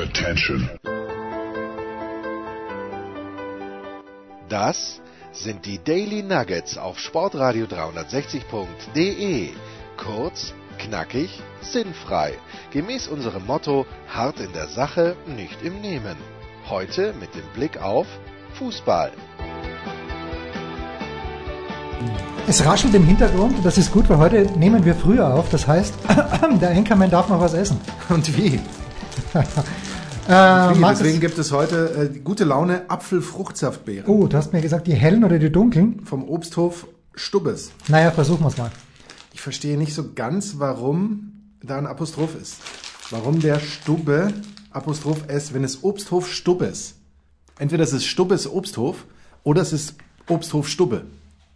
Attention. Das sind die Daily Nuggets auf Sportradio 360.de. Kurz, knackig, sinnfrei. Gemäß unserem Motto: hart in der Sache, nicht im Nehmen. Heute mit dem Blick auf Fußball. Es raschelt im Hintergrund, das ist gut, weil heute nehmen wir früher auf. Das heißt, der Enkermann darf noch was essen. Und wie? Äh? Markus- Deswegen gibt es heute äh, gute Laune Apfelfruchtsaftbeeren Oh, du hast mir gesagt, die hellen oder die dunklen? vom Obsthof Stubbes. Naja, versuchen wir es mal. Ich verstehe nicht so ganz, warum da ein Apostroph ist. Warum der Stubbe Apostroph S, wenn es Obsthof Stubbes. Entweder es ist Stubbes Obsthof oder es ist Obsthof Stubbe.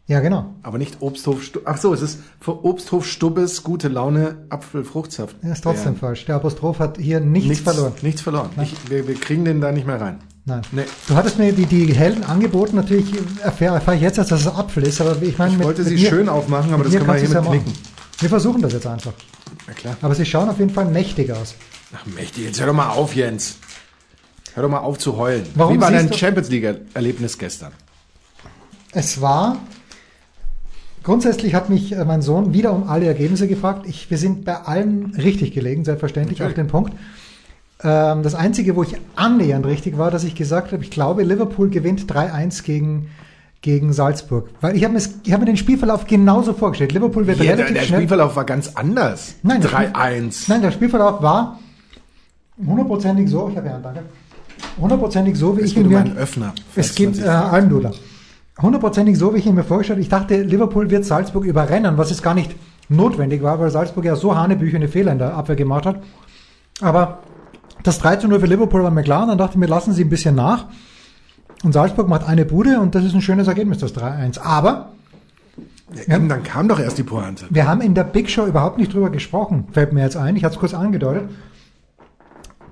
Ja, genau. Aber nicht Obsthof Stubbe. Ach so, es ist für Obsthof Stubbes gute Laune Apfelfruchtsaft. Er ist trotzdem falsch. Der Apostroph hat hier nichts, nichts verloren. Nichts verloren. Ich, wir, wir kriegen den da nicht mehr rein. Nein. Nee. Du hattest mir die, die hellen angeboten, natürlich erfahre erfahr ich jetzt erst, dass es Apfel ist, aber ich meine, Ich mit, wollte mit sie mir, schön aufmachen, aber mit das können wir du's hiermit ja machen. knicken. Wir versuchen das jetzt einfach. Na klar. Aber sie schauen auf jeden Fall mächtig aus. Ach, mächtig, jetzt hör doch mal auf, Jens. Hör doch mal auf zu heulen. Warum Wie war dein Champions League-Erlebnis gestern? Es war, grundsätzlich hat mich äh, mein Sohn wieder um alle Ergebnisse gefragt. Ich, wir sind bei allen richtig gelegen, selbstverständlich auf den Punkt. Ähm, das Einzige, wo ich annähernd richtig war, dass ich gesagt habe, ich glaube, Liverpool gewinnt 3-1 gegen, gegen Salzburg. Weil ich habe mir, ich habe mir den Spielverlauf genauso vorgestellt. Liverpool wird Ja, der, relativ der schnell... Spielverlauf war ganz anders. Nein, der Spiel- 3-1. Nein, der Spielverlauf war hundertprozentig so, ich habe ja einen, danke, hundertprozentig so, wie Es ich geht ihn um mir... einen Öffner. Es gibt äh. Almdudler. Hundertprozentig so, wie ich ihn mir vorgestellt habe. Ich dachte, Liverpool wird Salzburg überrennen, was jetzt gar nicht notwendig war, weil Salzburg ja so hanebüchene Fehler in der Abwehr gemacht hat. Aber das 3 zu 0 für Liverpool war mir klar. Und dann dachte ich mir, lassen Sie ein bisschen nach. Und Salzburg macht eine Bude und das ist ein schönes Ergebnis, das 3-1. Aber Ja, dann kam doch erst die Pointe. wir haben in der Big Show überhaupt nicht drüber gesprochen, fällt mir jetzt ein. Ich hatte es kurz angedeutet.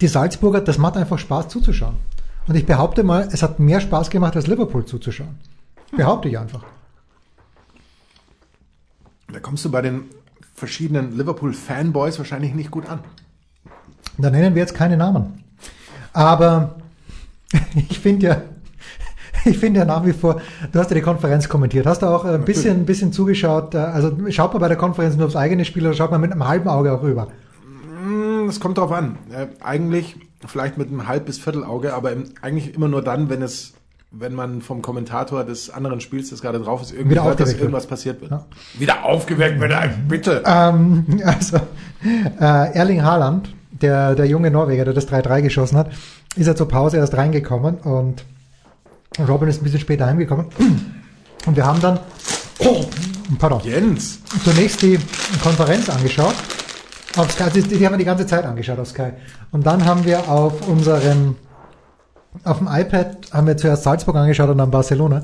Die Salzburger, das macht einfach Spaß zuzuschauen. Und ich behaupte mal, es hat mehr Spaß gemacht, als Liverpool zuzuschauen. Behaupte ich einfach. Da kommst du bei den verschiedenen Liverpool-Fanboys wahrscheinlich nicht gut an. Da nennen wir jetzt keine Namen. Aber ich finde ja, ich finde ja nach wie vor, du hast ja die Konferenz kommentiert, hast du auch ein bisschen, ein bisschen zugeschaut, äh, also schaut man bei der Konferenz nur aufs eigene Spiel oder schaut man mit einem halben Auge auch rüber? Hm, Das kommt drauf an. Äh, eigentlich vielleicht mit einem Halb- bis Viertelauge, aber eigentlich immer nur dann, wenn es wenn man vom Kommentator des anderen Spiels, das gerade drauf ist, irgendwie hört, dass aufgeweckt wird. irgendwas passiert wird. Ja. Wieder aufgeweckt wird, bitte. Ähm, also äh, Erling Haaland, der, der junge Norweger, der das 3-3 geschossen hat, ist ja zur Pause erst reingekommen und Robin ist ein bisschen später heimgekommen. Und wir haben dann oh, pardon, Jens. zunächst die Konferenz angeschaut. Auf Sky, die, die haben wir die ganze Zeit angeschaut auf Sky. Und dann haben wir auf unserem, auf dem iPad haben wir zuerst Salzburg angeschaut und dann Barcelona.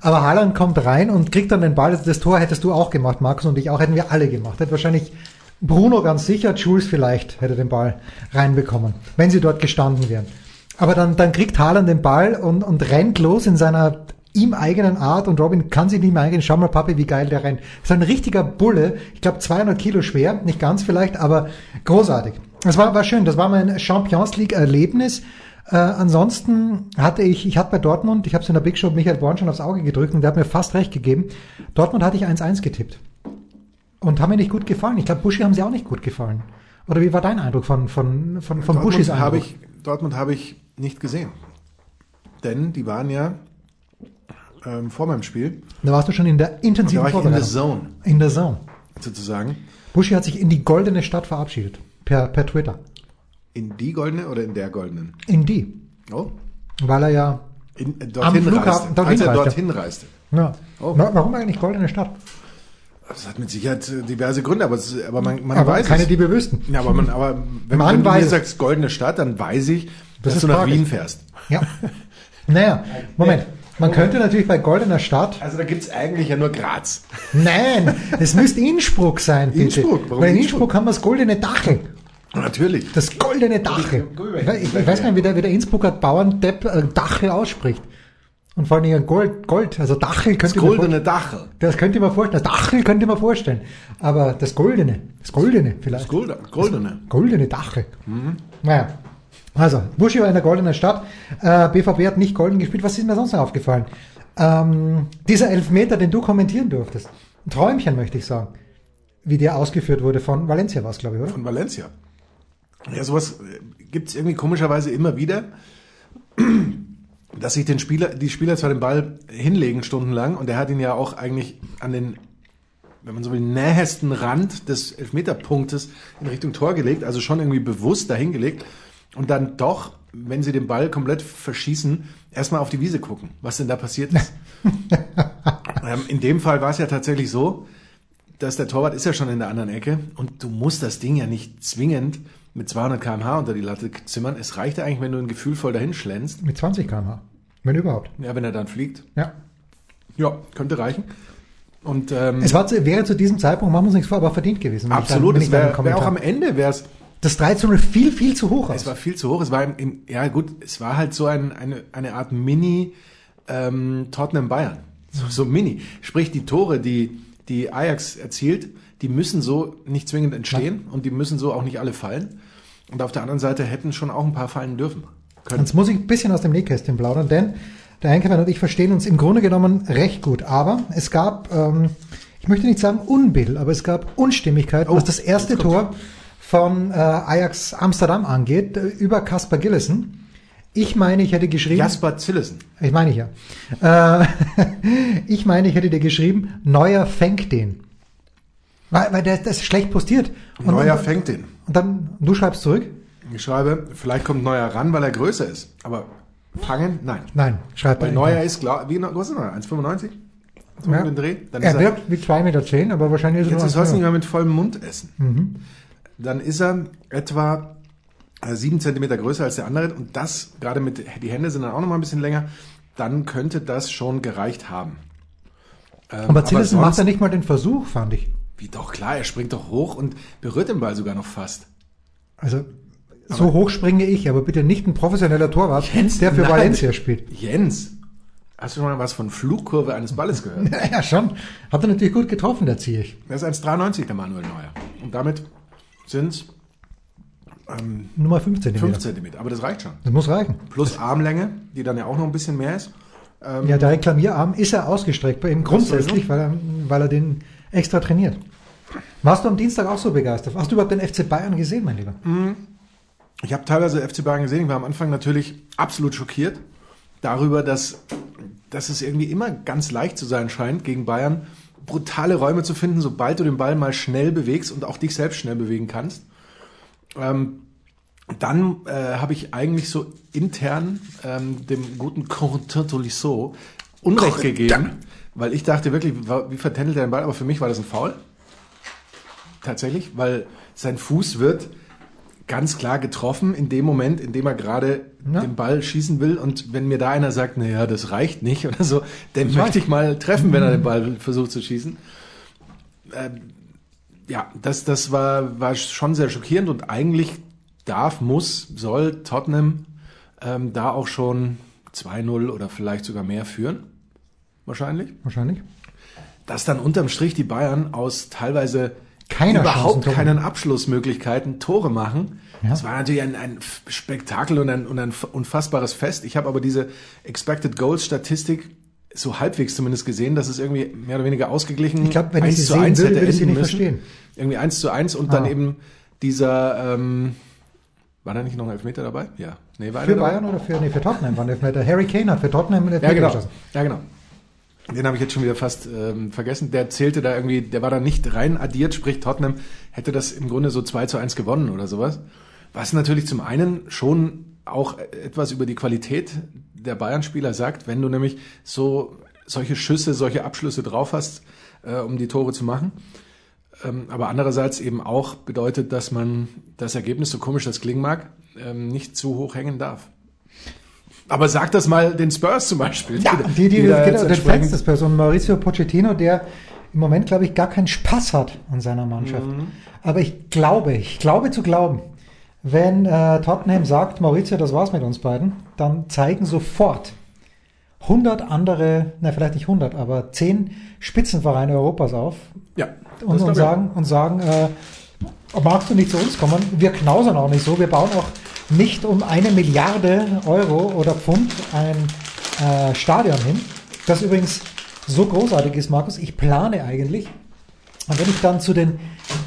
Aber Haaland kommt rein und kriegt dann den Ball. Das Tor hättest du auch gemacht, Markus und ich auch, hätten wir alle gemacht. Hätte wahrscheinlich Bruno ganz sicher, Jules vielleicht hätte den Ball reinbekommen, wenn sie dort gestanden wären. Aber dann, dann kriegt Haaland den Ball und, und rennt los in seiner ihm eigenen Art und Robin kann sich nicht mehr eingehen. Schau mal, Papi, wie geil der rennt. Ist ein richtiger Bulle. Ich glaube 200 Kilo schwer, nicht ganz vielleicht, aber großartig. Das war, war schön. Das war mein Champions League Erlebnis. Äh, ansonsten hatte ich, ich hatte bei Dortmund, ich habe es in der Big Show Michael Born schon aufs Auge gedrückt und der hat mir fast recht gegeben. Dortmund hatte ich 1-1 getippt. Und haben mir nicht gut gefallen. Ich glaube, Buschi haben sie auch nicht gut gefallen. Oder wie war dein Eindruck von, von, von, von Buschis Dortmund Eindruck? habe ich, Dortmund habe ich nicht gesehen. Denn die waren ja ähm, vor meinem Spiel, Da warst du schon in der da intensiven war ich in the zone, In der Zone. sozusagen. Buschi hat sich in die goldene Stadt verabschiedet. Per, per Twitter. In die goldene oder in der goldenen? In die. Oh. Weil er ja. In, äh, dorthin Flughafen reiste. dorthin als er dorthin reiste. ja. Oh. Wa- Warum eigentlich goldene Stadt? Das hat mit Sicherheit äh, diverse Gründe, aber, es, aber man, man Aber weiß keine, es. die wir wüssten. Ja, aber, man, aber wenn, Man wenn du mir es. sagst goldene Stadt, dann weiß ich, Das dass du nach fraglich. Wien fährst. Ja. Naja, Moment. Man könnte natürlich bei goldener Stadt. Also da gibt's eigentlich ja nur Graz. Nein, es müsste Innsbruck sein, bitte. Innsbruck, warum Weil in Innsbruck? Innsbruck haben wir das goldene Dachel. Natürlich. Das goldene Dachel. Ich, ich weiß gar nicht, wie der, wie der Innsbrucker Bauerndepp äh, Dachel ausspricht. Und vor allem Gold, Gold, also Dachel könnte Das goldene Dachel. Das könnte ich mir vorstellen. Das Dachel könnte ich mir vorstellen. Aber das Goldene, das Goldene vielleicht. Das goldene. goldene. Goldene Dachel. Naja. Also, Buschi war in der goldenen Stadt. Äh, BVB hat nicht golden gespielt. Was ist mir sonst noch aufgefallen? Ähm, dieser Elfmeter, den du kommentieren durftest. Ein Träumchen, möchte ich sagen. Wie der ausgeführt wurde von Valencia war es, glaube ich, oder? Von Valencia. Ja, sowas gibt es irgendwie komischerweise immer wieder, dass sich den Spieler, die Spieler zwar den Ball hinlegen stundenlang und er hat ihn ja auch eigentlich an den, wenn man so will, nähesten Rand des Elfmeterpunktes in Richtung Tor gelegt, also schon irgendwie bewusst dahin gelegt und dann doch, wenn sie den Ball komplett verschießen, erstmal auf die Wiese gucken, was denn da passiert ist. ähm, in dem Fall war es ja tatsächlich so, dass der Torwart ist ja schon in der anderen Ecke und du musst das Ding ja nicht zwingend mit 200 km/h unter die Latte zimmern. Es reicht ja eigentlich, wenn du ein gefühlvoll dahin schlänzt. Mit 20 km/h. Wenn überhaupt. Ja, wenn er dann fliegt. Ja. Ja, könnte reichen. Und ähm, Es war, zu- wäre zu diesem Zeitpunkt, machen wir uns nichts vor, aber verdient gewesen. absolut, dann- es wäre wär auch am Ende wäre es Das 3 zu 0 viel, viel zu hoch aus. Es war viel zu hoch. Es war, im, im, ja gut, es war halt so ein, eine, eine Art Mini ähm, Tottenham Bayern. So, so Mini. Sprich, die Tore, die, die Ajax erzielt, die müssen so nicht zwingend entstehen und die müssen so auch nicht alle fallen. Und auf der anderen Seite hätten schon auch ein paar fallen dürfen. Können. Jetzt muss ich ein bisschen aus dem Nähkästchen plaudern, denn der Einkämmer und ich verstehen uns im Grunde genommen recht gut. Aber es gab, ähm, ich möchte nicht sagen Unbill, aber es gab Unstimmigkeit, Oh, was das erste. Tor von äh, Ajax Amsterdam angeht, äh, über Kasper Gillissen. Ich meine, ich hätte geschrieben, Jasper Zillesen. ich meine ich ja, äh, ich meine, ich hätte dir geschrieben, Neuer fängt den. Weil, weil der, das ist schlecht postiert. Und, Neuer und, fängt den. und dann, du schreibst zurück? Ich schreibe, vielleicht kommt Neuer ran, weil er größer ist. Aber fangen? Nein. Nein, schreib Weil Neuer ist, glaub, wie, was ist Neuer? 1,95? So Ja. den Dreh? Dann Er wirkt wie 2,10 Meter, zehn, aber wahrscheinlich ist er Jetzt sollst du 1,90. nicht mehr mit vollem Mund essen. Mhm. Dann ist er etwa sieben Zentimeter größer als der andere und das, gerade mit, die Hände sind dann auch noch mal ein bisschen länger, dann könnte das schon gereicht haben. Ähm, Aber Zillesen sonst- macht er nicht mal den Versuch, fand ich. Wie doch, klar, er springt doch hoch und berührt den Ball sogar noch fast. Also so hoch springe ich, aber bitte nicht ein professioneller Torwart, Jens, der für nein. Valencia spielt. Jens, hast du schon mal was von Flugkurve eines Balles gehört? Ja, schon. Hat er natürlich gut getroffen, der Ziech. Er ist 1,93 der Manuel Neuer. Und damit sind es Nummer 15. 5 Zentimeter. Aber das reicht schon. Das muss reichen. Plus Armlänge, die dann ja auch noch ein bisschen mehr ist. Ja, der Reklamierarm ist er ausgestreckt bei ihm grundsätzlich, weil er, weil er den extra trainiert. Warst du am Dienstag auch so begeistert? Hast du überhaupt den FC Bayern gesehen, mein Lieber? Ich habe teilweise FC Bayern gesehen. Ich war am Anfang natürlich absolut schockiert darüber, dass, dass es irgendwie immer ganz leicht zu sein scheint, gegen Bayern brutale Räume zu finden, sobald du den Ball mal schnell bewegst und auch dich selbst schnell bewegen kannst. Ähm, dann äh, habe ich eigentlich so intern ähm, dem guten Corentin Tolisso Unrecht Corentin. gegeben, weil ich dachte wirklich, wie vertändelt er den Ball? Aber für mich war das ein Foul. Tatsächlich, weil sein Fuß wird ganz klar getroffen in dem Moment, in dem er gerade Ja. den Ball schießen will. Und wenn mir da einer sagt, naja, das reicht nicht oder so, den Das möchte ich mal treffen, wenn er den Ball versucht zu schießen. Ähm, ja, das, das war, war schon sehr schockierend und eigentlich darf, muss, soll Tottenham ähm, da auch schon 2-0 oder vielleicht sogar mehr führen. Wahrscheinlich. Wahrscheinlich. Dass dann unterm Strich die Bayern aus teilweise Keiner überhaupt Chancen, keinen Abschlussmöglichkeiten Tore machen. Ja. Das war natürlich ein, ein Spektakel und ein, und ein unfassbares Fest. Ich habe aber diese Expected Goals Statistik so halbwegs zumindest gesehen, dass es irgendwie mehr oder weniger ausgeglichen Ich glaub, wenn ich 1 sie zu sehen 1 würde, hätte würde ich enden nicht müssen. verstehen. Irgendwie 1 zu 1 und dann Ah. eben dieser, ähm, war da nicht noch ein Elfmeter dabei? Ja. Nee, war Für dabei? Bayern oder für, nee, für Tottenham war der Elfmeter. Harry Kane hat für Tottenham einen Ja, Elfmeter genau. geschossen. Ja, genau. Den habe ich jetzt schon wieder fast ähm, vergessen. Der zählte da irgendwie, der war da nicht rein addiert, sprich Tottenham hätte das im Grunde so 2 zu 1 gewonnen oder sowas. Was natürlich zum einen schon auch etwas über die Qualität der Bayern-Spieler sagt, wenn du nämlich so solche Schüsse, solche Abschlüsse drauf hast, äh, um die Tore zu machen. Ähm, aber andererseits eben auch bedeutet, dass man das Ergebnis, so komisch das klingen mag, ähm, nicht zu hoch hängen darf. Aber sag das mal den Spurs zum Beispiel. Ja, die, die, da genau, entsprechend- Fans des Person Mauricio Pochettino, der im Moment, glaube ich, gar keinen Spaß hat an seiner Mannschaft. Mhm. Aber ich glaube, ich glaube zu glauben, wenn äh, Tottenham sagt, Maurizio, das war's mit uns beiden, dann zeigen sofort 100 andere, na vielleicht nicht 100, aber 10 Spitzenvereine Europas auf Ja, und, und sagen, und sagen äh, magst du nicht zu uns kommen? Wir knausern auch nicht so, wir bauen auch nicht um eine Milliarde Euro oder Pfund ein äh, Stadion hin, das übrigens so großartig ist, Markus. Ich plane eigentlich, und wenn ich dann zu den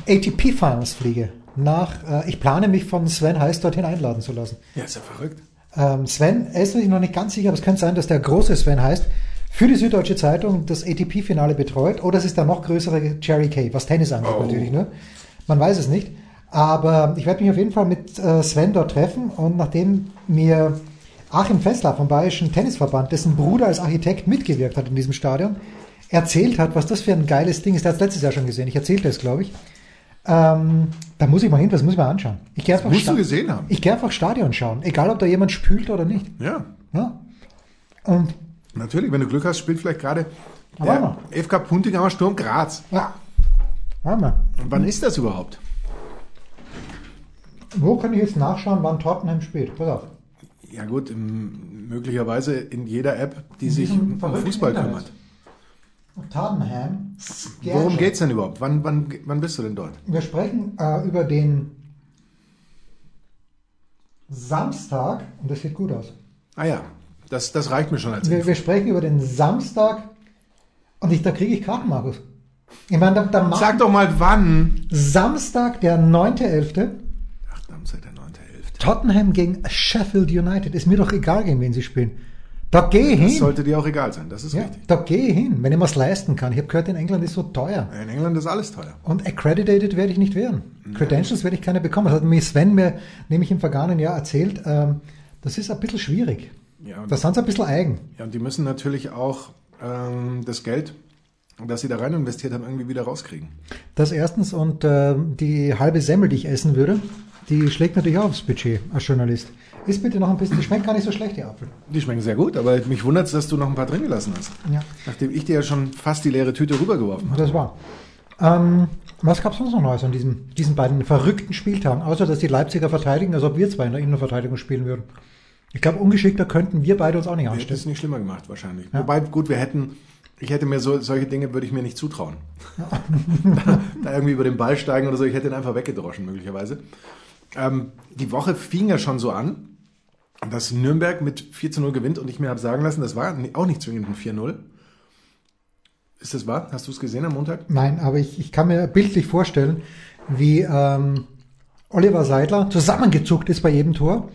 ATP Finals fliege, nach, äh, ich plane mich von Sven Heiß dorthin einladen zu lassen. Ja, ist ja verrückt. Ähm, Sven, er ist sich noch nicht ganz sicher, aber es könnte sein, dass der große Sven heißt, für die Süddeutsche Zeitung das ATP-Finale betreut. Oder es ist der noch größere Jerry Kay, was Tennis angeht Oh. natürlich. Ne? Man weiß es nicht. Aber ich werde mich auf jeden Fall mit äh, Sven dort treffen. Und nachdem mir Achim Fessler vom Bayerischen Tennisverband, dessen Bruder als Architekt mitgewirkt hat in diesem Stadion, erzählt hat, was das für ein geiles Ding ist. Der hat es letztes Jahr schon gesehen. Ich erzählte es, glaube ich. Ähm, da muss ich mal hin, das muss ich mal anschauen. Ich gehe einfach, musst Sta- du gesehen haben. ich gehe einfach Stadion schauen, egal ob da jemand spült oder nicht. Ja, Ja. Und natürlich. Wenn du Glück hast, spielt vielleicht gerade der FK Puntigammer Sturm Graz. ja, mal. Und wann ist das überhaupt? Wo kann ich jetzt nachschauen, wann Tottenham spielt? Pass auf. Ja gut, möglicherweise in jeder App, die sich diesem um Fußball Internet. kümmert. Tottenham. Worum geht's denn überhaupt? Wann, wann, wann bist du denn dort? Wir sprechen äh, über den Samstag, und das sieht gut aus. Ah ja, das, das reicht mir schon als Wir, wir sprechen über den Samstag, und ich, da kriege ich Karten, Markus. Ich meine, da, da Sag doch mal wann. Samstag, der 9.11. Ach, Samstag, der 9.11. Tottenham gegen Sheffield United. Ist mir doch egal, gegen wen sie spielen. Da gehe ich Das hin. sollte dir auch egal sein, das ist Ja, richtig. da ich hin, wenn ich mir's leisten kann. Ich habe gehört, in England ist so teuer. In England ist alles teuer. Und accredited werde ich nicht werden. Credentials werde ich keine bekommen. Das hat mir Sven mir nämlich im vergangenen Jahr erzählt. Ähm, das ist ein bisschen schwierig. Ja, Da sind sie ein bisschen eigen. ja, und die müssen natürlich auch ähm, das Geld, das sie da rein investiert haben, irgendwie wieder rauskriegen. Das erstens und äh, die halbe Semmel, die ich essen würde, die schlägt natürlich auch aufs Budget als Journalist. Ist bitte noch ein bisschen, die schmeckt gar nicht so schlecht, die Apfel. Die schmecken sehr gut, aber mich wundert es, dass du noch ein paar drin gelassen hast. Ja, Nachdem ich dir ja schon fast die leere Tüte rübergeworfen habe. das war. Ähm, was gab es sonst noch Neues an diesen, diesen beiden verrückten Spieltagen? Außer, dass die Leipziger verteidigen, als ob wir zwei in der Innenverteidigung spielen würden. Ich glaube, ungeschickter könnten wir beide uns auch nicht anstellen. es nicht schlimmer gemacht wahrscheinlich. Ja. Wobei, gut, wir hätten, ich hätte mir so, solche Dinge würde ich mir nicht zutrauen. da, da irgendwie über den Ball steigen oder so, ich hätte ihn einfach weggedroschen möglicherweise. Ähm, die Woche fing ja schon so an, dass Nürnberg mit 4 zu 0 gewinnt und ich mir habe sagen lassen, das war auch nicht zwingend ein 4-0. Ist das wahr? Hast du es gesehen am Montag? Nein, aber ich, ich kann mir bildlich vorstellen, wie ähm, Oliver Seidler zusammengezuckt ist bei jedem Tor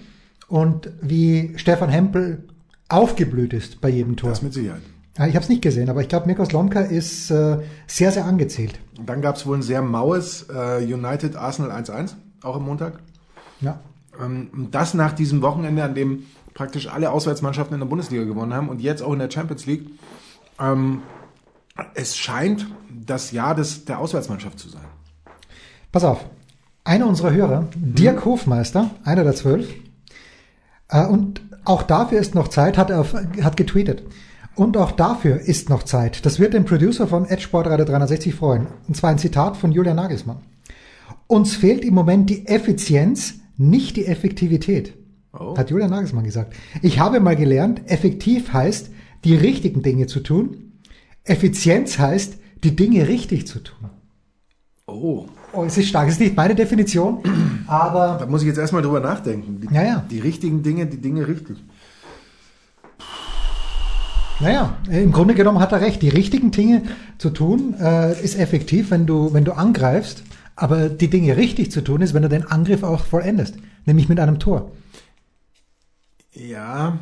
und wie Stefan Hempel aufgeblüht ist bei jedem Tor. Das mit Sicherheit. Ich habe es nicht gesehen, aber ich glaube, Mikos Lomka ist äh, sehr, sehr angezählt. Und dann gab es wohl ein sehr maues äh, United Arsenal 1-1, auch am Montag. Ja. Ähm, und das nach diesem Wochenende, an dem praktisch alle Auswärtsmannschaften in der Bundesliga gewonnen haben und jetzt auch in der Champions League. Ähm, es scheint das Jahr des, der Auswärtsmannschaft zu sein. Pass auf, einer unserer Hörer, Dirk Hofmeister, einer der zwölf, äh, und auch dafür ist noch Zeit, hat, er auf, hat getweetet. Und auch dafür ist noch Zeit. Das wird den Producer von Edgesportradio 360 freuen. Und zwar ein Zitat von Julian Nagelsmann. Uns fehlt im Moment die Effizienz, nicht die Effektivität. Oh. Hat Julian Nagelsmann gesagt. Ich habe mal gelernt, effektiv heißt, die richtigen Dinge zu tun. Effizienz heißt, die Dinge richtig zu tun. Oh, Oh, es ist stark. Es ist nicht meine Definition, aber da muss ich jetzt erstmal drüber nachdenken. Die, Ja, ja. die richtigen Dinge, die Dinge richtig. naja, im Grunde genommen hat er recht. Die richtigen Dinge zu tun äh, ist effektiv, wenn du, wenn du angreifst. Aber die Dinge richtig zu tun ist, wenn du den Angriff auch vollendest. Nämlich mit einem Tor. Ja,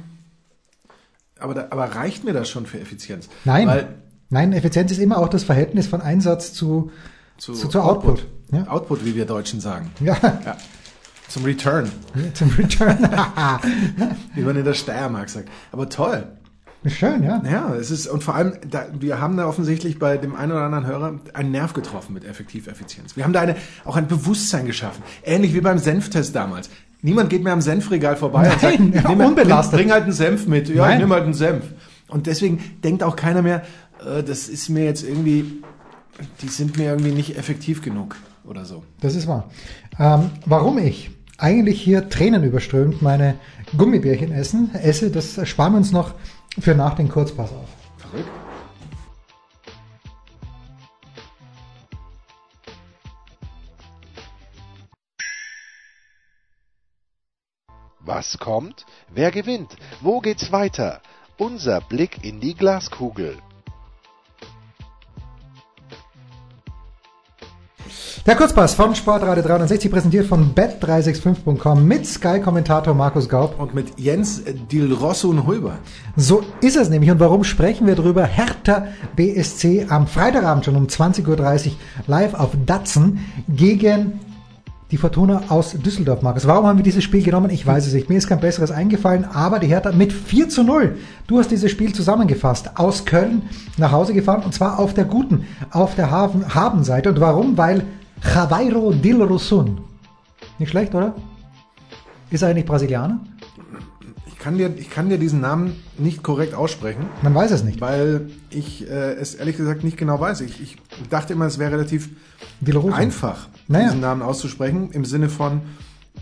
aber, da, aber reicht mir das schon für Effizienz? Nein. Weil Nein, Effizienz ist immer auch das Verhältnis von Einsatz zu, zu, zu, zu Output. Ja. Output, wie wir Deutschen sagen. Ja, Ja. Zum Return, zum Return. wie man in der Steiermark sagt. Aber toll. Schön, ja. Ja, es ist, und vor allem, da, wir haben da offensichtlich bei dem einen oder anderen Hörer einen Nerv getroffen mit Effektiveffizienz. Wir haben da eine, auch ein Bewusstsein geschaffen. Ähnlich wie beim Senftest damals. Niemand geht mehr am Senfregal vorbei und sagt, Nein, ja, nimm, mal- unbelastet. Bring, bring halt einen Senf mit. Ja, Nein. ich nimm halt einen Senf. Und deswegen denkt auch keiner mehr, äh, das ist mir jetzt irgendwie, die sind mir irgendwie nicht effektiv genug oder so. Das ist wahr. Ähm, warum ich eigentlich hier Tränen überströmt meine Gummibärchen essen, esse, das sparen wir uns noch für nach den Kurzpass auf. Verrückt. Was kommt? Wer gewinnt? Wo geht's weiter? Unser Blick in die Glaskugel. Der Kurzpass von Sportradio 360 präsentiert von bet365.com mit Sky-Kommentator Markus Gaub. Und mit Jens Dilrosso und Hulber. So ist es nämlich. Und warum sprechen wir drüber? Hertha BSC am Freitagabend schon um 20.30 Uhr live auf Datsen gegen die Fortuna aus Düsseldorf, Markus. Warum haben wir dieses Spiel genommen? Ich weiß es nicht. Mir ist kein besseres eingefallen, aber die Hertha mit 4 zu 0. Du hast dieses Spiel zusammengefasst. Aus Köln nach Hause gefahren und zwar auf der guten, auf der Hafen, Habenseite. Und warum? Weil Javeiro Dilrosun. Nicht schlecht, oder? Ist er eigentlich Brasilianer? Ich kann, dir, ich kann dir diesen Namen nicht korrekt aussprechen, Man weiß es nicht. weil ich äh, es ehrlich gesagt nicht genau weiß. Ich, ich dachte immer, es wäre relativ einfach, Naja. diesen Namen auszusprechen, im Sinne von,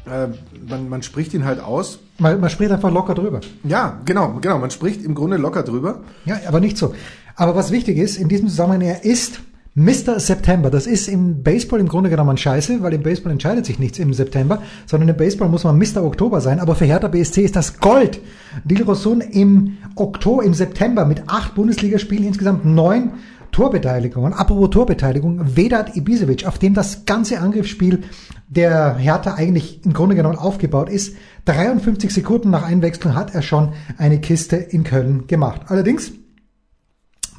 äh, man, man spricht ihn halt aus. Man, man spricht einfach locker drüber. Ja, genau, genau, man spricht im Grunde locker drüber. Ja, aber nicht so. Aber was wichtig ist, in diesem Zusammenhang, er ist Mr. September. Das ist im Baseball im Grunde genommen scheiße, weil im Baseball entscheidet sich nichts im September, sondern im Baseball muss man Mr. Oktober sein. Aber für Hertha BSC ist das Gold. Dilrosun im Oktober, im September mit acht Bundesligaspielen, insgesamt neun Torbeteiligungen. Apropos Torbeteiligung, Vedat Ibisevic, auf dem das ganze Angriffsspiel der Hertha eigentlich im Grunde genommen aufgebaut ist. 53 Sekunden nach Einwechslung hat er schon eine Kiste in Köln gemacht. Allerdings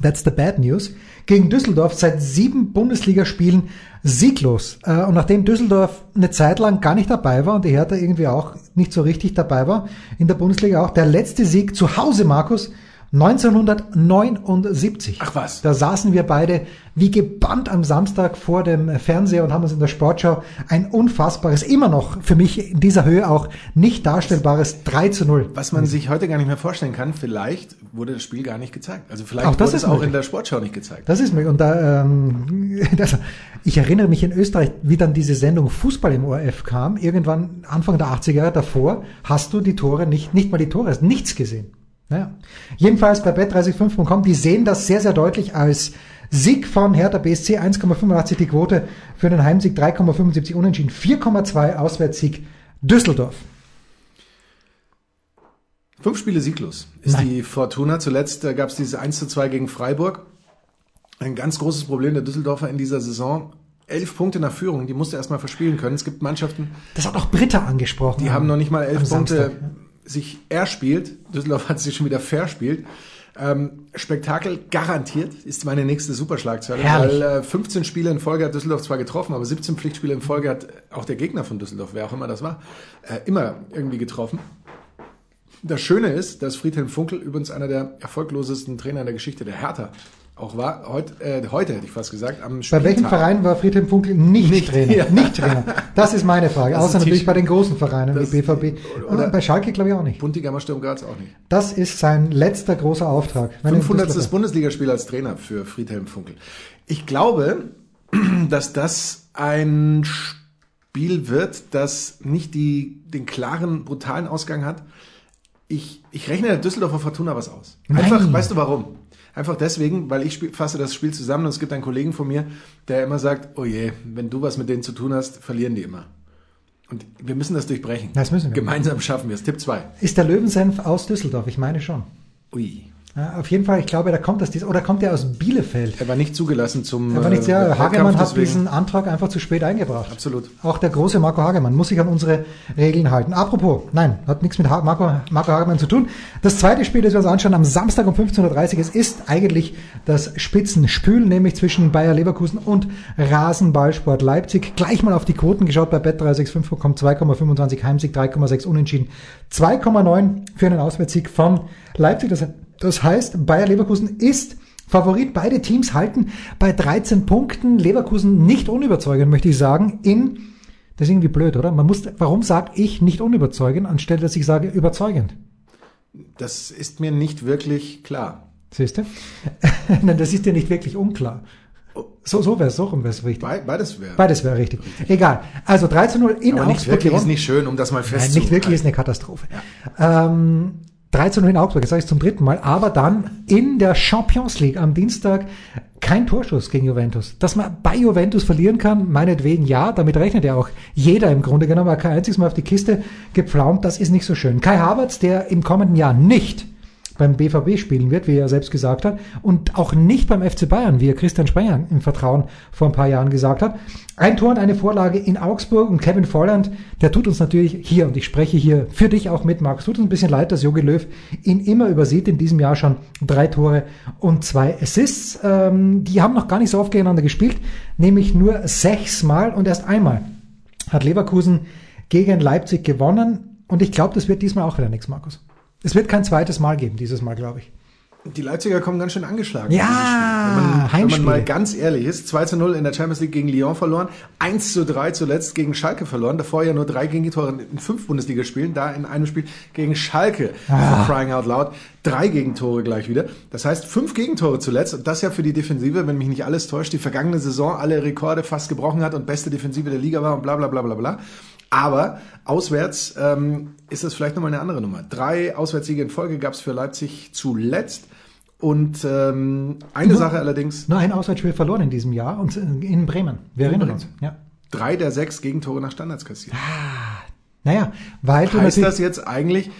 That's the bad news. Gegen Düsseldorf seit sieben Bundesligaspielen sieglos. Äh, Und nachdem Düsseldorf eine Zeit lang gar nicht dabei war und die Hertha irgendwie auch nicht so richtig dabei war, in der Bundesliga auch, der letzte Sieg zu Hause, Markus, 1979. Ach was. Da saßen wir beide wie gebannt am Samstag vor dem Fernseher und haben uns in der Sportschau ein unfassbares, immer noch für mich in dieser Höhe auch nicht darstellbares 3 zu 0. Was man sich heute gar nicht mehr vorstellen kann, vielleicht wurde das Spiel gar nicht gezeigt. Also vielleicht Auch das wurde ist es auch möglich. in der Sportschau nicht gezeigt. Das ist mir, und da, ähm, das, ich erinnere mich in Österreich, wie dann diese Sendung Fußball im ORF kam, irgendwann Anfang der 80er Jahre davor, hast du die Tore nicht, nicht mal die Tore, hast nichts gesehen. Naja. Jedenfalls bei bet365.com, die sehen das sehr, sehr deutlich als Sieg von Hertha BSC, 1,85 die Quote für den Heimsieg, 3,75 unentschieden, 4,2 Auswärtssieg Düsseldorf. Fünf Spiele sieglos ist Nein. die Fortuna. Zuletzt äh, gab es dieses 1 zu 2 gegen Freiburg. Ein ganz großes Problem der Düsseldorfer in dieser Saison. Elf Punkte nach Führung, die musst du erstmal verspielen können. Es gibt Mannschaften, Das hat auch Britta angesprochen. die haben noch nicht mal elf Punkte Samstag. Sich erspielt. Düsseldorf hat sich schon wieder verspielt. Ähm, Spektakel garantiert ist meine nächste Superschlagzeile, Herrlich. weil äh, 15 Spiele in Folge hat Düsseldorf zwar getroffen, aber 17 Pflichtspiele in Folge hat auch der Gegner von Düsseldorf, wer auch immer das war, äh, immer irgendwie getroffen. Das Schöne ist, dass Friedhelm Funkel übrigens einer der erfolglosesten Trainer in der Geschichte der Hertha auch war. Heut, äh, heute hätte ich fast gesagt. Am Bei Spieltag. welchem Verein war Friedhelm Funkel nicht, Nicht, Trainer? ja. Nicht Trainer. Das ist meine Frage. Das Außer natürlich bei den großen Vereinen Das- wie BVB. oder- Und bei Schalke glaube ich auch nicht. Buntigammer Sturm Graz auch nicht. Das ist sein letzter großer Auftrag. Wenn er in 500. Düsseldorf- Bundesligaspiel als Trainer für Friedhelm Funkel. Ich glaube, dass das ein Spiel wird, das nicht die, den klaren, brutalen Ausgang hat. Ich, ich rechne der Düsseldorfer Fortuna was aus. Einfach, Nein. weißt du warum? Einfach deswegen, weil ich spiel, fasse das Spiel zusammen und es gibt einen Kollegen von mir, der immer sagt, oh je, wenn du was mit denen zu tun hast, verlieren die immer. Und wir müssen das durchbrechen. Das müssen wir. Gemeinsam schaffen wir es. Tipp 2. Ist der Löwensenf aus Düsseldorf? Ich meine schon. Ui. Ja, auf jeden Fall, ich glaube, da kommt das, oder kommt der aus Bielefeld? Er war nicht zugelassen zum Aber nichts, ja, Wettkampf, Hagemann hat deswegen- diesen Antrag einfach zu spät eingebracht. Absolut. Auch der große Marco Hagemann muss sich an unsere Regeln halten. Apropos, nein, hat nichts mit ha Marco, Marco Hagemann zu tun. Das zweite Spiel, das wir uns anschauen, am Samstag um 15.30 Uhr, es ist eigentlich das Spitzenspül, nämlich zwischen Bayer Leverkusen und Rasenballsport Leipzig. Gleich mal auf die Quoten geschaut bei Bet365 kommt 2,25 Heimsieg, 3,6 Unentschieden, 2,9 für einen Auswärtssieg von Leipzig. Das, das heißt, Bayer Leverkusen ist Favorit. Beide Teams halten bei 13 Punkten. Leverkusen nicht unüberzeugend, möchte ich sagen, in das ist irgendwie blöd, oder? Man muss, warum sage ich nicht unüberzeugend, anstelle dass ich sage überzeugend? Das ist mir nicht wirklich klar. Siehst du? Nein, das ist dir nicht wirklich unklar. So, so wäre es, so rum wäre es richtig. Be beides wäre. Beides wäre richtig. Egal. Also 3 zu 0 in Aber nicht Augsburg wirklich ist nicht schön, um das mal Nein, festzuhalten. nicht wirklich ist eine Katastrophe. Ähm, 3 zu 0 in Augsburg, jetzt sage ich zum dritten Mal, aber dann in der Champions League am Dienstag kein Torschuss gegen Juventus. Dass man bei Juventus verlieren kann, meinetwegen ja, damit rechnet ja auch jeder im Grunde genommen, kein einziges Mal auf die Kiste gepflaumt, das ist nicht so schön. Kai Havertz, der im kommenden Jahr nicht beim BVB spielen wird, wie er selbst gesagt hat, und auch nicht beim FC Bayern, wie er Christian Sprenger im Vertrauen vor ein paar Jahren gesagt hat. Ein Tor und eine Vorlage in Augsburg und Kevin Volland, der tut uns natürlich hier, und ich spreche hier für dich auch mit, Markus, tut uns ein bisschen leid, dass Jogi Löw ihn immer übersieht, in diesem Jahr schon drei Tore und zwei Assists. Ähm, die haben noch gar nicht so oft gegeneinander gespielt, nämlich nur sechsmal und erst einmal hat Leverkusen gegen Leipzig gewonnen und ich glaube, das wird diesmal auch wieder nichts, Markus. Es wird kein zweites Mal geben, dieses Mal, glaube ich. Die Leipziger kommen ganz schön angeschlagen. Ja, wenn man, wenn man mal ganz ehrlich ist, 2 zu 0 in der Champions League gegen Lyon verloren, 1 zu 3 zuletzt gegen Schalke verloren, davor ja nur drei Gegentore in fünf Bundesligaspielen, da in einem Spiel gegen Schalke, Ah. for crying out loud, drei Gegentore gleich wieder. Das heißt, fünf Gegentore zuletzt und das ja für die Defensive, wenn mich nicht alles täuscht, die vergangene Saison alle Rekorde fast gebrochen hat und beste Defensive der Liga war und bla bla bla bla bla. Aber auswärts ähm, ist das vielleicht nochmal eine andere Nummer. Drei Auswärtssiege in Folge gab es für Leipzig zuletzt. Und ähm, eine Nur- Sache allerdings, Nur ein Auswärtsspiel verloren in diesem Jahr und in Bremen. Wir erinnern uns. Ja. drei der sechs Gegentore nach Standards kassiert. Naja, weil du heißt das jetzt eigentlich,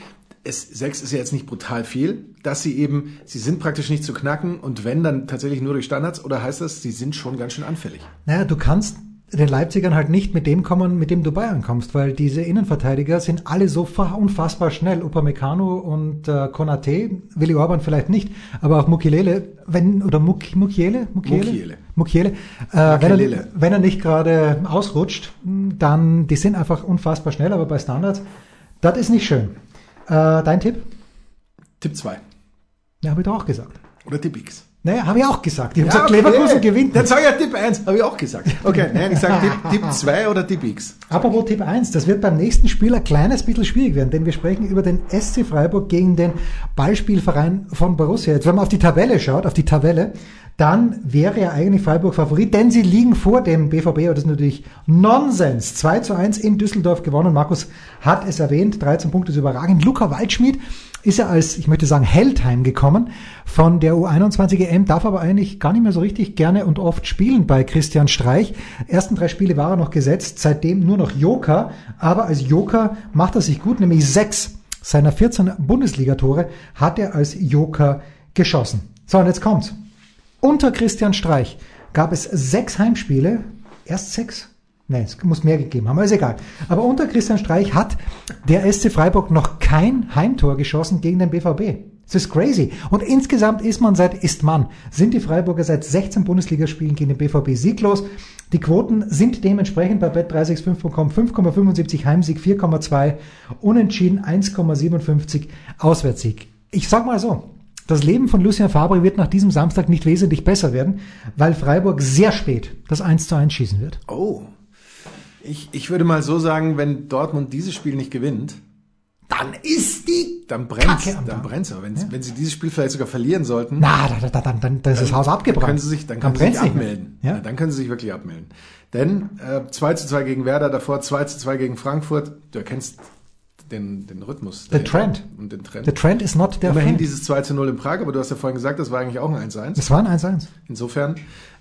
es, sechs ist ja jetzt nicht brutal viel, dass sie eben, sie sind praktisch nicht zu knacken und wenn, dann tatsächlich nur durch Standards oder heißt das, sie sind schon ganz schön anfällig? naja, du kannst den Leipzigern halt nicht mit dem kommen, mit dem du Bayern kommst, weil diese Innenverteidiger sind alle so fa- unfassbar schnell. Upamecano und äh, Konate, Willi Orban vielleicht nicht, aber auch Mukiele, wenn, oder Muk, Mukiele? Mukiele? Mukiele. Mukiele. Äh, wenn, er, wenn er nicht gerade ausrutscht, dann, die sind einfach unfassbar schnell, aber bei Standards, das ist nicht schön. Äh, dein Tipp? Tipp 2 Ja, habe ich doch auch gesagt. oder Tipp X. Naja, habe ich auch gesagt. Ich habe Ja, gesagt, okay. Leverkusen gewinnt. Dann sag ich ja Tipp 1, habe ich auch gesagt. Okay, nein, ich sage Tipp, Tipp 2 oder Tipp X. Apropos Tipp 1, das wird beim nächsten Spiel ein kleines bisschen schwierig werden, denn wir sprechen über den SC Freiburg gegen den Ballspielverein von Borussia. Jetzt, wenn man auf die Tabelle schaut, auf die Tabelle, dann wäre ja eigentlich Freiburg Favorit, denn sie liegen vor dem BVB, aber das ist natürlich Nonsens. 2 zu 1 in Düsseldorf gewonnen. Markus hat es erwähnt, 13 Punkte ist überragend. Luca Waldschmidt ist ja als, ich möchte sagen, Held heimgekommen von der U21 EM, darf aber eigentlich gar nicht mehr so richtig gerne und oft spielen bei Christian Streich. Ersten drei Spiele war er noch gesetzt, seitdem nur noch Joker, aber als Joker macht er sich gut, nämlich sechs seiner 14 Bundesligatore hat er als Joker geschossen. So, und jetzt kommt's. Unter Christian Streich gab es sechs Heimspiele, erst sechs? Nein, es muss mehr gegeben haben, aber ist egal. Aber unter Christian Streich hat der SC Freiburg noch kein Heimtor geschossen gegen den BVB. Das ist crazy. Und insgesamt ist man seit, ist man, sind die Freiburger seit 16 Bundesligaspielen gegen den BVB sieglos. Die Quoten sind dementsprechend bei bet365.com 5,75 Heimsieg, 4,2 Unentschieden, 1,57 Auswärtssieg. Ich sag mal so, das Leben von Lucien Fabre wird nach diesem Samstag nicht wesentlich besser werden, weil Freiburg sehr spät das 1 zu 1 schießen wird. Oh. Ich, ich würde mal so sagen, wenn Dortmund dieses Spiel nicht gewinnt, Dann ist die dann brennt dann brennt's. Aber wenn, wenn sie dieses Spiel vielleicht sogar verlieren sollten, Na, da, da, dann, dann, dann ist das Haus abgebrannt. können sie sich, dann können sie sich abmelden. Ja? Ja, dann können sie sich wirklich abmelden. Denn äh, 2 zu 2 gegen Werder, davor 2 zu 2 gegen Frankfurt. Du erkennst den, den Rhythmus. The dahinter trend. Und den Trend. The trend is not der Immerhin friend. dieses 2 zu 0 in Prag, aber du hast ja vorhin gesagt, das war eigentlich auch ein 1-1. Das war ein 1-1. Insofern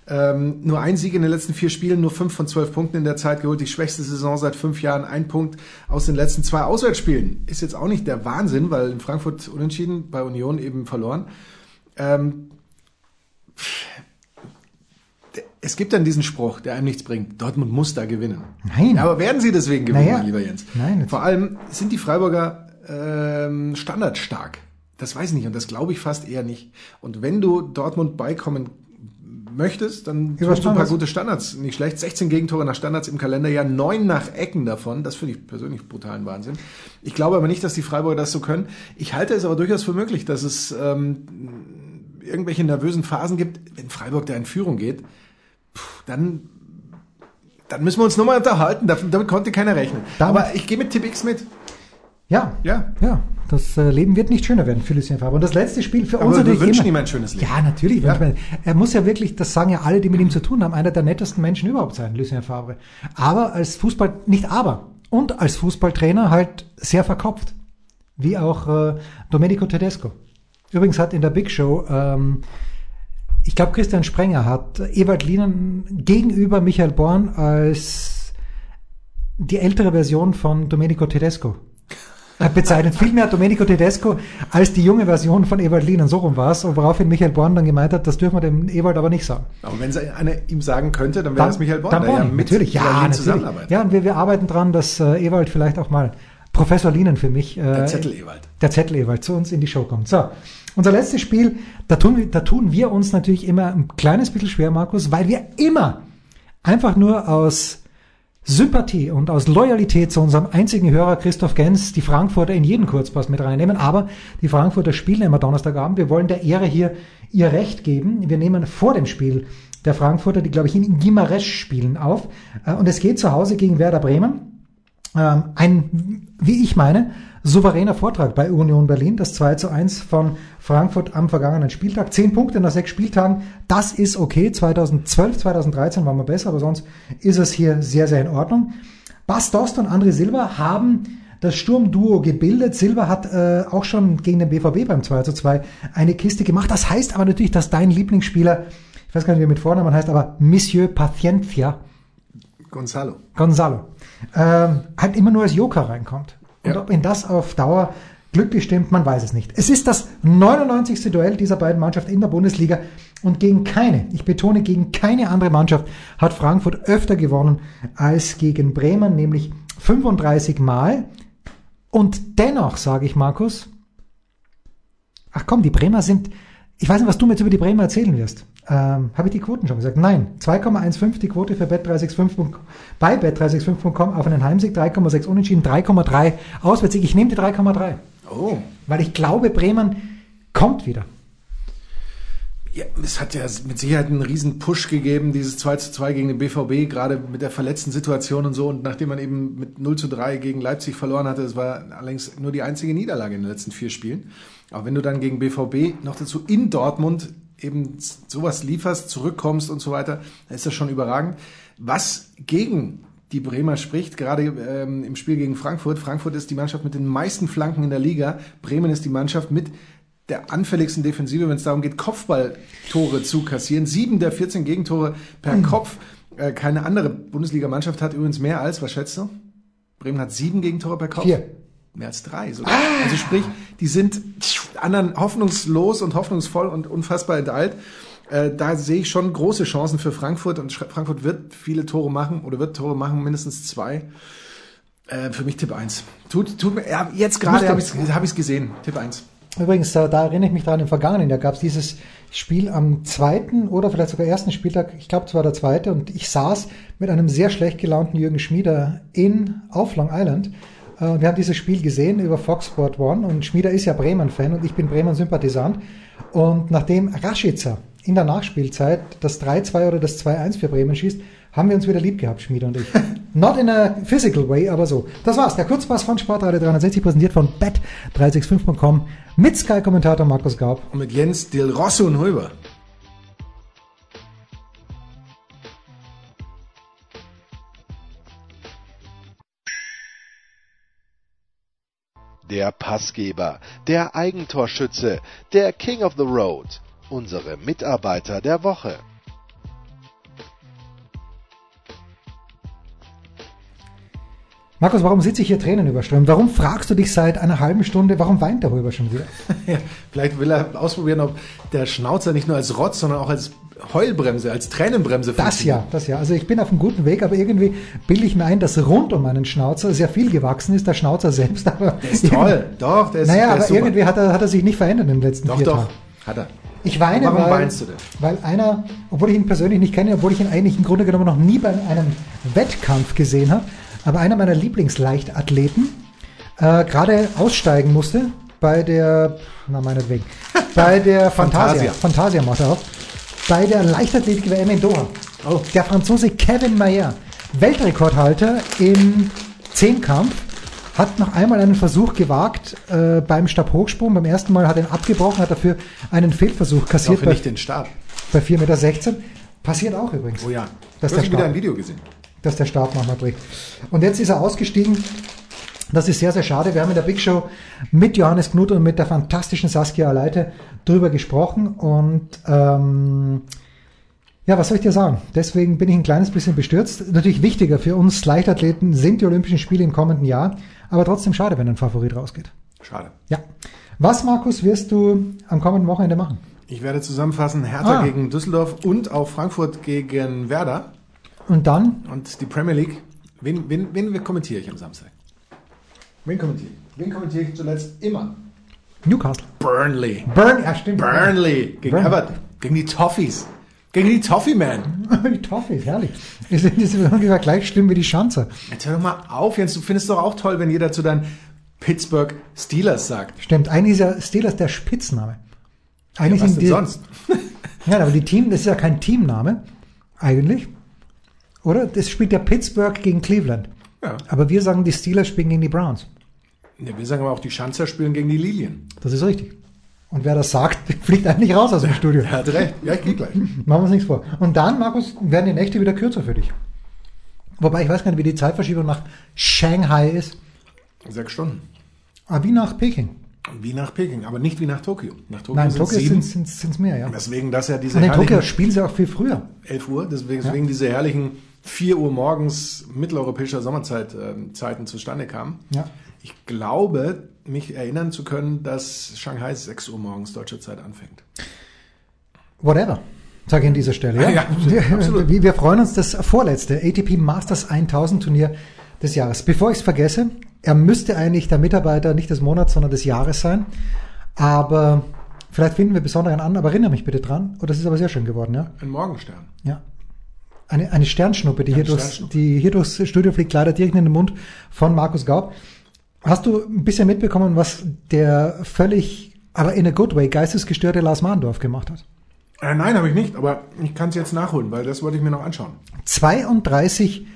ähm, nur ein Sieg in den letzten vier Spielen, nur fünf von zwölf Punkten in der Zeit geholt. Die schwächste Saison seit fünf Jahren, ein Punkt aus den letzten zwei Auswärtsspielen. Ist jetzt auch nicht der Wahnsinn, weil in Frankfurt unentschieden, bei Union eben verloren. Ähm, es gibt dann diesen Spruch, der einem nichts bringt. Dortmund muss da gewinnen. Nein. Aber werden sie deswegen gewinnen, Naja. lieber Jens? Nein. Vor allem sind die Freiburger ähm, standardstark. Das weiß ich nicht und das glaube ich fast eher nicht. Und wenn du Dortmund beikommen möchtest, dann tust du ein paar gute Standards. Nicht schlecht. 16 Gegentore nach Standards im Kalenderjahr, neun nach Ecken davon. Das finde ich persönlich brutalen Wahnsinn. Ich glaube aber nicht, dass die Freiburger das so können. Ich halte es aber durchaus für möglich, dass es ähm, irgendwelche nervösen Phasen gibt, wenn Freiburg da in Führung geht. Dann dann müssen wir uns nochmal unterhalten. Damit, konnte keiner rechnen. Damit- aber ich gehe mit Tipp X mit. Ja. Ja. Ja. Das äh, Leben wird nicht schöner werden für Lucien Favre. Und das letzte Spiel für Aber uns wir natürlich wünschen immer- ihm ein schönes Leben. Ja, natürlich. Ja. Er muss ja wirklich, das sagen ja alle, die mit ihm zu tun haben, einer der nettesten Menschen überhaupt sein, Lucien Favre. Aber als Fußball, nicht aber, und als Fußballtrainer halt sehr verkopft. wie auch äh, Domenico Tedesco. Übrigens hat in der Big Show, ähm, ich glaube Christian Sprenger hat Ewald Lienen gegenüber Michael Born als die ältere Version von Domenico Tedesco bezeichnet. Vielmehr Domenico Tedesco als die junge Version von Ewald Lienen. So rum war es. Und woraufhin Michael Born dann gemeint hat, das dürfen wir dem Ewald aber nicht sagen. Aber wenn es einer ihm sagen könnte, dann wäre es Michael Born, dann der ja Born, mit natürlich, ja, natürlich. zusammenarbeitet. Ja, und wir, wir arbeiten dran, dass äh, Ewald vielleicht auch mal Professor Lienen für mich, äh, Zettel Ewald. Der Zettel Ewald zu uns in die Show kommt. So, unser letztes Spiel, da tun, wir- da tun wir uns natürlich immer ein kleines bisschen schwer, Markus, weil wir immer einfach nur aus Sympathie und aus Loyalität zu unserem einzigen Hörer Christoph Gens die Frankfurter in jeden Kurzpass mit reinnehmen. Aber die Frankfurter spielen immer Donnerstagabend. Wir wollen der Ehre hier ihr Recht geben. Wir nehmen vor dem Spiel der Frankfurter, die glaube ich in Gimaresch spielen, auf. Äh, Und es geht zu Hause gegen Werder Bremen. Ähm, ein, wie ich meine, souveräner Vortrag bei Union Berlin, das 2 zu 1 von Frankfurt am vergangenen Spieltag. Zehn Punkte nach sechs Spieltagen, das ist okay. 2012, 2013 waren wir besser, aber sonst ist es hier sehr, sehr in Ordnung. Bas Dost und André Silva haben das Sturmduo gebildet. Silva hat äh, auch schon gegen den BVB beim 2 zu 2 eine Kiste gemacht. Das heißt aber natürlich, dass dein Lieblingsspieler, ich weiß gar nicht, wie er mit Vornamen heißt, aber Monsieur Paciencia, Gonzalo. Gonzalo, ähm, halt immer nur als Joker reinkommt. Und Ja. ob ihn das auf Dauer glücklich stimmt, man weiß es nicht. Es ist das 99. Duell dieser beiden Mannschaften in der Bundesliga und gegen keine, ich betone, gegen keine andere Mannschaft hat Frankfurt öfter gewonnen als gegen Bremen, nämlich 35 Mal. Und dennoch sage ich, Markus, ach komm, die Bremer sind, ich weiß nicht, was du mir jetzt über die Bremer erzählen wirst. Ähm, Habe ich die Quoten schon gesagt? Nein. 2,15 die Quote für Bet365 bei Bet365.com auf einen Heimsieg, 3,6 Unentschieden, 3,3 Auswärtssieg. Ich nehme die 3,3, Oh. weil ich glaube, Bremen kommt wieder. Ja, es hat ja mit Sicherheit einen riesen Push gegeben, dieses 2 zu 2 gegen den BVB, gerade mit der verletzten Situation und so. Und nachdem man eben mit 0 zu 3 gegen Leipzig verloren hatte, das war allerdings nur die einzige Niederlage in den letzten vier Spielen. Aber wenn du dann gegen BVB noch dazu in Dortmund eben sowas lieferst, zurückkommst und so weiter, dann ist das schon überragend. Was gegen die Bremer spricht, gerade ähm, im Spiel gegen Frankfurt. Frankfurt ist die Mannschaft mit den meisten Flanken in der Liga. Bremen ist die Mannschaft mit der anfälligsten Defensive, wenn es darum geht, Kopfballtore zu kassieren. Sieben der 14 Gegentore per Kopf. Äh, keine andere Bundesliga-Mannschaft hat übrigens mehr als, was schätzt du? Bremen hat sieben Gegentore per Kopf. Vier. Mehr als drei sogar. Also sprich, die sind anderen hoffnungslos und hoffnungsvoll und unfassbar enteilt. Äh, da sehe ich schon große Chancen für Frankfurt und Frankfurt wird viele Tore machen oder wird Tore machen, mindestens zwei. Äh, für mich Tipp 1. Tut, tut mir, ja, jetzt gerade habe ich es hab ich's gesehen. Tipp 1. Übrigens, äh, da erinnere ich mich dran, im Vergangenen Jahr gab es dieses Spiel am zweiten oder vielleicht sogar ersten Spieltag, ich glaube es war der zweite, und ich saß mit einem sehr schlecht gelaunten Jürgen Schmieder in auf Long Island. Äh, und wir haben dieses Spiel gesehen über Fox Sport One und Schmieder ist ja Bremen-Fan und ich bin Bremen-Sympathisant. Und nachdem Rashica in der Nachspielzeit das 3-2 oder das 2-1 für Bremen schießt, haben wir uns wieder lieb gehabt, Schmieder und ich. Not in a physical way, aber so. Das war's. Der Kurzpass von Sportradio 360, präsentiert von bet365.com mit Sky-Kommentator Markus Gaub. Und mit Jens Del Rosso und Huber. Der Passgeber, der Eigentorschütze, der King of the Road, unsere Mitarbeiter der Woche. Markus, warum sitze ich hier Tränen überströmt? Warum fragst du dich seit einer halben Stunde, warum weint der Röber schon wieder? Ja, vielleicht will er ausprobieren, ob der Schnauzer nicht nur als Rotz, sondern auch als Heulbremse, als Tränenbremse Das ja, das ja. Also ich bin auf einem guten Weg, aber irgendwie bilde ich mir ein, dass rund um meinen Schnauzer sehr viel gewachsen ist, der Schnauzer selbst. Aber Der ist toll. Doch, der ist, Naja, der aber ist irgendwie hat er, hat er sich nicht verändert in den letzten Doch, vier doch. Tagen. Hat er. Ich weine, Warum weil, weinst du denn? weil einer, obwohl ich ihn persönlich nicht kenne, obwohl ich ihn eigentlich im Grunde genommen noch nie bei einem Wettkampf gesehen habe, aber einer meiner Lieblingsleichtathleten äh, gerade aussteigen musste bei der, na meinetwegen, bei der Fantasia. Fantasia. Fantasia macht er auf. Bei der Leichtathletik-WM in Doha. Oh, der Franzose Kevin Mayer, Weltrekordhalter im Zehnkampf, hat noch einmal einen Versuch gewagt äh, beim Stabhochsprung. Beim ersten Mal hat er ihn abgebrochen, hat dafür einen Fehlversuch kassiert bei, nicht den Stab. bei 4,16 Meter. Passiert auch übrigens, Oh ja. Das du hast der wieder ein Video gesehen. dass der Stab manchmal bricht. Und jetzt ist er ausgestiegen Das ist sehr, sehr schade. Wir haben in der Big Show mit Johannes Knut und mit der fantastischen Saskia Aleite drüber gesprochen und ähm, ja, was soll ich dir sagen? Deswegen bin ich ein kleines bisschen bestürzt. Natürlich wichtiger für uns Leichtathleten sind die Olympischen Spiele im kommenden Jahr, aber trotzdem schade, wenn ein Favorit rausgeht. Schade. Ja. Was, Markus, wirst du am kommenden Wochenende machen? Ich werde zusammenfassen Hertha Ah. gegen Düsseldorf und auch Frankfurt gegen Werder Und dann und die Premier League. Wen, wen, wen kommentiere ich am Samstag? Wen kommentiere ich? Wen kommentiere ich zuletzt immer? Newcastle. Burnley. Burn, ja stimmt. Burnley gegen Burnley. Everton. Gegen die Toffees. Gegen die Toffee Man. Die Toffees, herrlich. Die sind, die sind ungefähr gleich schlimm wie die Schanzer. Jetzt hör doch mal auf, Jens. Du findest doch auch toll, wenn jeder zu deinen Pittsburgh Steelers sagt. Stimmt, eigentlich ist ja Steelers der Spitzname. Eigentlich Was sind denn die, sonst? Ja, aber die Team, das ist ja kein Teamname, eigentlich. Oder? Das spielt ja Pittsburgh gegen Cleveland. Ja. Aber wir sagen, die Steelers spielen gegen die Browns. Ja. Wir sagen aber auch, die Schanzer spielen gegen die Lilien. Das ist richtig. Und wer das sagt, fliegt eigentlich raus aus dem Studio. Er hat recht. Ja, ich gehe gleich. Machen wir uns nichts vor. Und dann, Markus, werden die Nächte wieder kürzer für dich. Wobei ich weiß gar nicht, wie die Zeitverschiebung nach Shanghai ist. Sechs Stunden. Aber wie nach Peking. Wie nach Peking, aber nicht wie nach Tokio. Nach Tokio Nein, Tokio sind es mehr, ja. Deswegen, dass ja diese Und in Tokio spielen sie auch viel früher. 11 Uhr, deswegen, deswegen diese herrlichen 4 Uhr morgens mitteleuropäischer Sommerzeiten Zeiten zustande kamen. Ja. Ich glaube, mich erinnern zu können, dass Shanghai 6 Uhr morgens deutscher Zeit anfängt. Whatever, sage ich an dieser Stelle. Ja? Ja, absolut, absolut. Wir, wir freuen uns, das vorletzte ATP Masters 1000 Turnier des Jahres. Bevor ich es vergesse, er müsste eigentlich der Mitarbeiter nicht des Monats, sondern des Jahres sein. Aber vielleicht finden wir besonderen an, aber erinnere mich bitte dran. Oh, das ist aber sehr schön geworden, ja. Ein Morgenstern. Ja. Eine, eine Sternschnuppe, die hier, Eine durchs, Sternschnuppe. die hier durchs Studio fliegt, leider direkt in den Mund von Markus Gaub. Hast du ein bisschen mitbekommen, was der völlig, aber in a good way, geistesgestörte Lars Mahndorf gemacht hat? Äh, nein, habe ich nicht, aber ich kann es jetzt nachholen, weil das wollte ich mir noch anschauen. 32,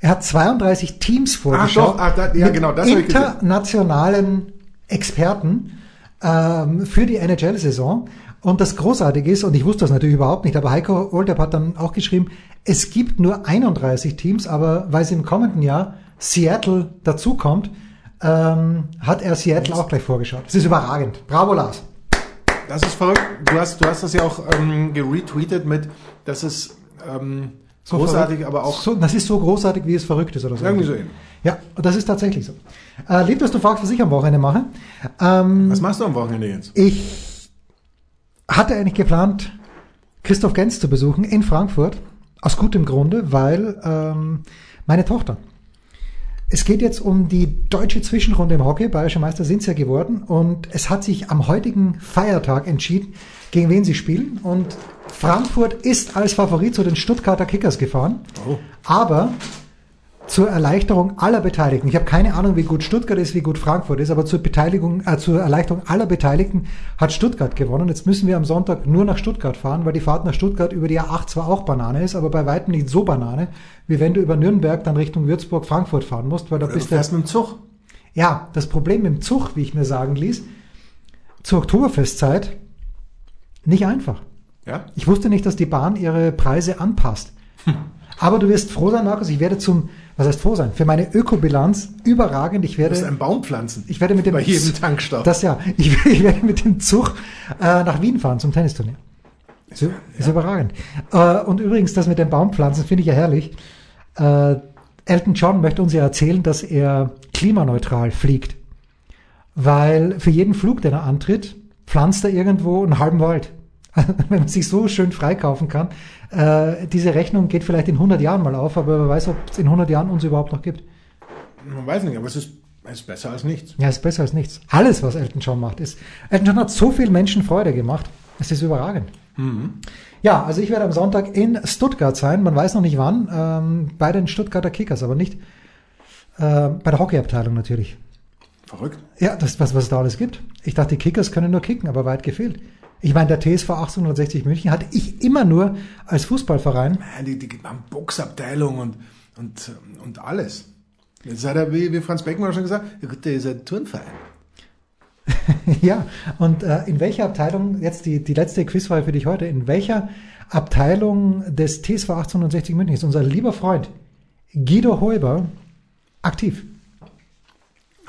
er hat 32 Teams vorgeschaut. doch, ach, da- ja, genau, das internationalen Experten ähm, für die NHL-Saison. Und das Großartige ist, und ich wusste das natürlich überhaupt nicht, aber Heiko Olderb hat dann auch geschrieben, es gibt nur 31 Teams, aber weil es im kommenden Jahr Seattle dazukommt, ähm, hat er Seattle auch gleich vorgeschaut. Das ist überragend. Bravo, Lars. Das ist verrückt. Du hast, du hast das ja auch ähm, geretweetet mit, das ist ähm, So großartig, verrückt. aber auch So, das ist so großartig, wie es verrückt ist oder so. irgendwie so ähnlich. Ja, das ist tatsächlich so. Äh, lieb, dass du fragst, was ich am Wochenende mache. Ähm, Was machst du am Wochenende jetzt? ich hatte eigentlich geplant, Christoph Gens zu besuchen in Frankfurt. Aus gutem Grunde, weil ähm, meine Tochter. Es geht jetzt um die deutsche Zwischenrunde im Hockey. Bayerische Meister sind sie ja geworden. Und es hat sich am heutigen Feiertag entschieden, gegen wen sie spielen. Und Frankfurt ist als Favorit zu den Stuttgarter Kickers gefahren. Oh. Aber zur Erleichterung aller Beteiligten. Ich habe keine Ahnung, wie gut Stuttgart ist, wie gut Frankfurt ist, aber zur Beteiligung, äh, zur Erleichterung aller Beteiligten hat Stuttgart gewonnen. Jetzt müssen wir am Sonntag nur nach Stuttgart fahren, weil die Fahrt nach Stuttgart über die A8 zwar auch Banane ist, aber bei weitem nicht so Banane, wie wenn du über Nürnberg dann Richtung Würzburg, Frankfurt fahren musst, weil da Oder bist du fährst mit dem Zug. ja, das Problem im Zug, wie ich mir sagen ließ, zur Oktoberfestzeit nicht einfach. Ja? Ich wusste nicht, dass die Bahn ihre Preise anpasst. Aber du wirst froh sein, Markus, ich werde zum, was heißt froh sein? Für meine Ökobilanz überragend. Ich Du musst werde, einen Baum pflanzen. ich werde mit dem, Bei jedem Tankstoff. das ja, ich, werde- ich werde mit dem Zug äh, nach Wien fahren zum Tennisturnier. Ist, ist überragend. Äh, und übrigens, das mit den Baumpflanzen finde ich ja herrlich. Äh, Elton John möchte uns ja erzählen, dass er klimaneutral fliegt. Weil für jeden Flug, den er antritt, pflanzt er irgendwo einen halben Wald. Wenn man sich so schön freikaufen kann. Äh, diese Rechnung geht vielleicht in 100 Jahren mal auf, aber wer weiß, ob es in 100 Jahren uns überhaupt noch gibt. Man weiß nicht, aber es ist, es ist besser als nichts. Ja, ist besser als nichts. Alles, was Elton John macht, ist. Elton John hat so viel Menschen Freude gemacht. Es ist überragend. Ja, also ich werde am Sonntag in Stuttgart sein. Man weiß noch nicht wann. Ähm, bei den Stuttgarter Kickers, aber nicht äh, bei der Hockeyabteilung natürlich. Verrückt. Ja, das was was es da alles gibt. Ich dachte, die Kickers können nur kicken, aber weit gefehlt. Ich meine, der TSV 1860 München hatte ich immer nur als Fußballverein. Ja, die, die haben Boxabteilung und, und, und alles. Jetzt hat er, wie, wie Franz Beckenbauer schon gesagt, ja gut, der ist ein Turnverein. ja, und äh, in welcher Abteilung, jetzt die, die letzte Quizfrage für dich heute, in welcher Abteilung des TSV 1860 München ist unser lieber Freund Guido Heuber aktiv?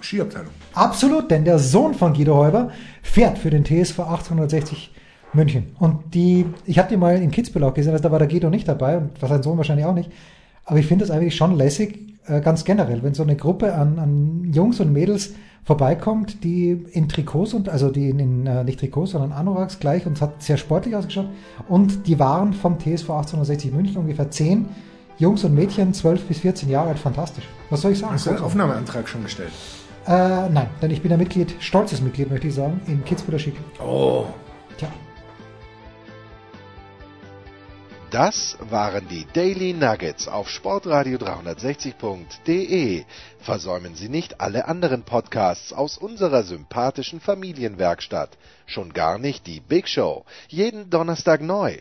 Skiabteilung. Absolut, denn der Sohn von Guido Heuber fährt für den TSV 1860 München. Und die, ich habe die mal in Kitzbühel auch gesehen, also da war der Guido nicht dabei und sein Sohn wahrscheinlich auch nicht. Aber ich finde das eigentlich schon lässig, äh, ganz generell, wenn so eine Gruppe an, an Jungs und Mädels vorbeikommt, die in Trikots und also die in, in äh, nicht Trikots, sondern Anoraks gleich und es hat sehr sportlich ausgeschaut. Und die waren vom TSV 1860 München ungefähr zehn Jungs und Mädchen, 12 bis 14 Jahre alt, fantastisch. Was soll ich sagen? Hast du einen Aufnahmeantrag schon gestellt? Äh, nein, denn ich bin ein Mitglied, stolzes Mitglied, möchte ich sagen, in Kitzbühler Schick. Oh. Tja. Das waren die Daily Nuggets auf Sportradio 360.de. Versäumen Sie nicht alle anderen Podcasts aus unserer sympathischen Familienwerkstatt. Schon gar nicht die Big Show. Jeden Donnerstag neu.